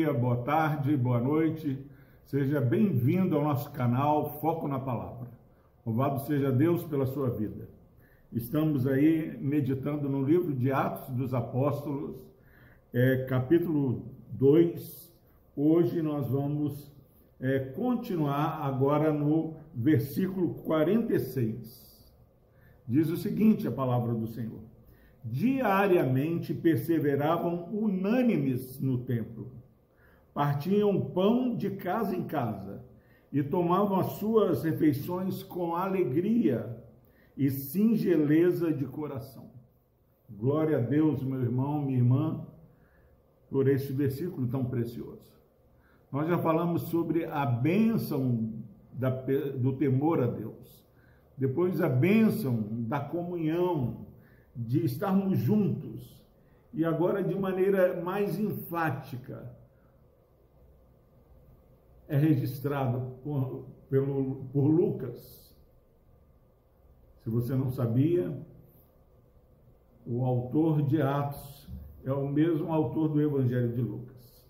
dia, boa tarde, boa noite. Seja bem-vindo ao nosso canal Foco na Palavra. Louvado seja Deus pela sua vida. Estamos aí meditando no livro de Atos dos Apóstolos, é, capítulo 2. Hoje nós vamos é, continuar agora no versículo 46. Diz o seguinte a palavra do Senhor diariamente perseveravam unânimes no templo. Partiam pão de casa em casa e tomavam as suas refeições com alegria e singeleza de coração. Glória a Deus, meu irmão, minha irmã, por este versículo tão precioso. Nós já falamos sobre a bênção da, do temor a Deus, depois a bênção da comunhão, de estarmos juntos e agora de maneira mais enfática é registrado por, pelo, por Lucas. Se você não sabia, o autor de Atos é o mesmo autor do Evangelho de Lucas.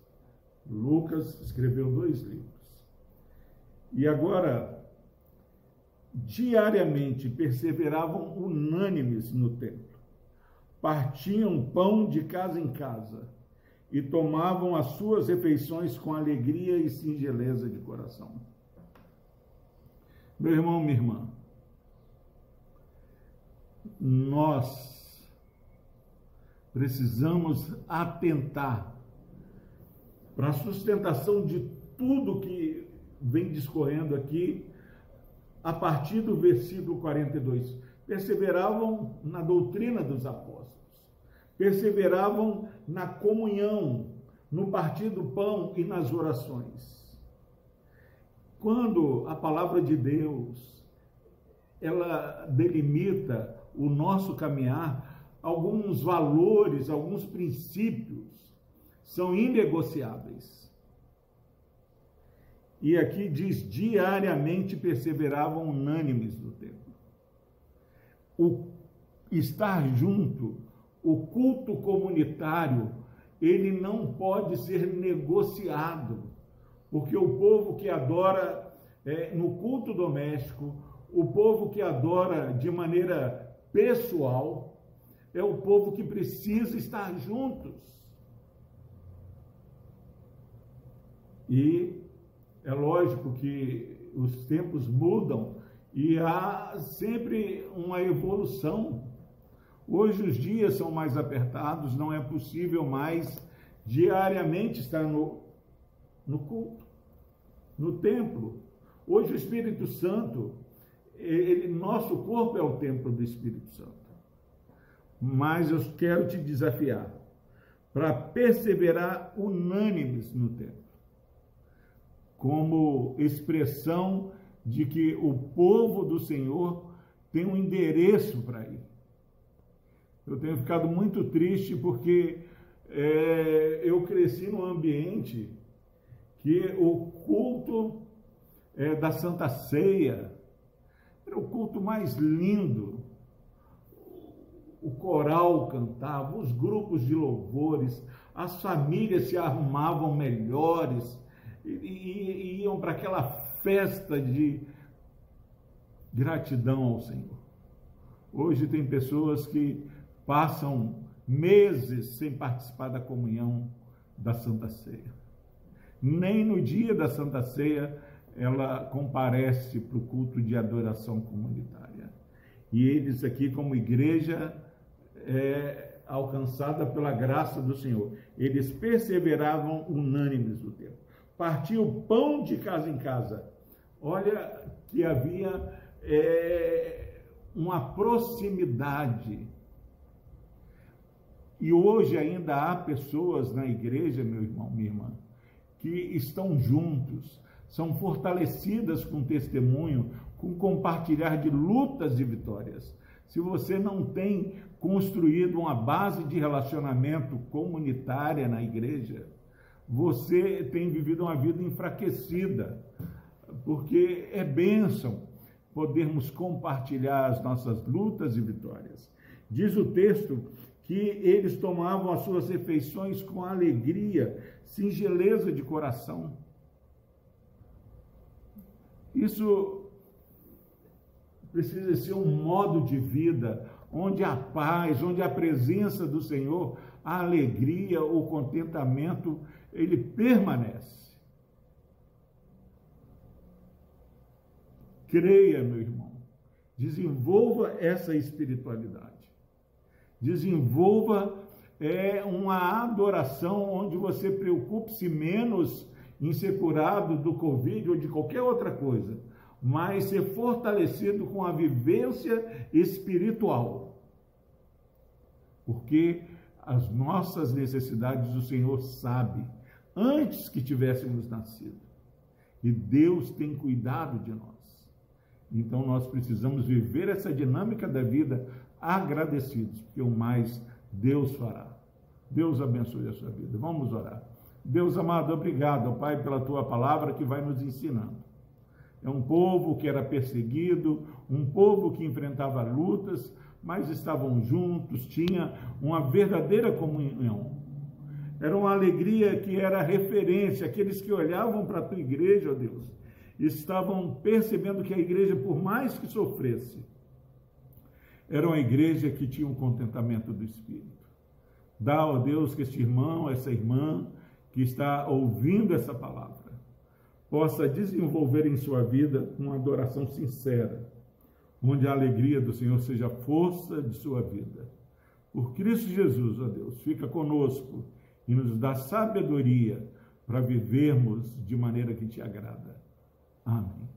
Lucas escreveu dois livros. E agora, diariamente perseveravam unânimes no templo partiam pão de casa em casa e tomavam as suas refeições com alegria e singeleza de coração. Meu irmão, minha irmã, nós precisamos atentar para a sustentação de tudo que vem discorrendo aqui a partir do versículo 42 perseveravam na doutrina dos apóstolos, perseveravam na comunhão, no partir do pão e nas orações. Quando a palavra de Deus ela delimita o nosso caminhar, alguns valores, alguns princípios são inegociáveis. E aqui diz: diariamente perseveravam unânimes no tempo o estar junto, o culto comunitário, ele não pode ser negociado, porque o povo que adora é, no culto doméstico, o povo que adora de maneira pessoal, é o povo que precisa estar juntos. E é lógico que os tempos mudam e há sempre uma evolução. Hoje os dias são mais apertados, não é possível mais diariamente estar no, no culto, no templo. Hoje o Espírito Santo, ele, nosso corpo é o templo do Espírito Santo. Mas eu quero te desafiar para perseverar unânimes no templo, como expressão de que o povo do Senhor tem um endereço para ir. Eu tenho ficado muito triste porque é, eu cresci num ambiente que o culto é, da Santa Ceia era o culto mais lindo. O coral cantava, os grupos de louvores, as famílias se arrumavam melhores e, e, e iam para aquela festa de gratidão ao Senhor. Hoje tem pessoas que passam meses sem participar da comunhão da Santa Ceia. Nem no dia da Santa Ceia ela comparece para o culto de adoração comunitária. E eles aqui, como igreja, é, alcançada pela graça do Senhor, eles perseveravam unânimes no tempo. Partia o pão de casa em casa Olha que havia é, uma proximidade. E hoje ainda há pessoas na igreja, meu irmão, minha irmã, que estão juntos, são fortalecidas com testemunho, com compartilhar de lutas e vitórias. Se você não tem construído uma base de relacionamento comunitária na igreja, você tem vivido uma vida enfraquecida porque é bênção podermos compartilhar as nossas lutas e vitórias. Diz o texto que eles tomavam as suas refeições com alegria, singeleza de coração. Isso precisa ser um modo de vida onde a paz, onde a presença do Senhor, a alegria, o contentamento, ele permanece. Creia, meu irmão, desenvolva essa espiritualidade. Desenvolva é, uma adoração onde você preocupe-se menos em ser curado do Covid ou de qualquer outra coisa, mas ser fortalecido com a vivência espiritual. Porque as nossas necessidades o Senhor sabe antes que tivéssemos nascido. E Deus tem cuidado de nós. Então nós precisamos viver essa dinâmica da vida agradecidos, porque o mais Deus fará. Deus abençoe a sua vida. Vamos orar. Deus amado, obrigado, Pai, pela tua palavra que vai nos ensinando. É um povo que era perseguido, um povo que enfrentava lutas, mas estavam juntos, tinha uma verdadeira comunhão. Era uma alegria que era referência, aqueles que olhavam para a tua igreja, ó Deus, estavam percebendo que a igreja, por mais que sofresse, era uma igreja que tinha um contentamento do Espírito. Dá, ó Deus, que este irmão, essa irmã que está ouvindo essa palavra, possa desenvolver em sua vida uma adoração sincera, onde a alegria do Senhor seja a força de sua vida. Por Cristo Jesus, ó Deus, fica conosco e nos dá sabedoria para vivermos de maneira que te agrada. Amém.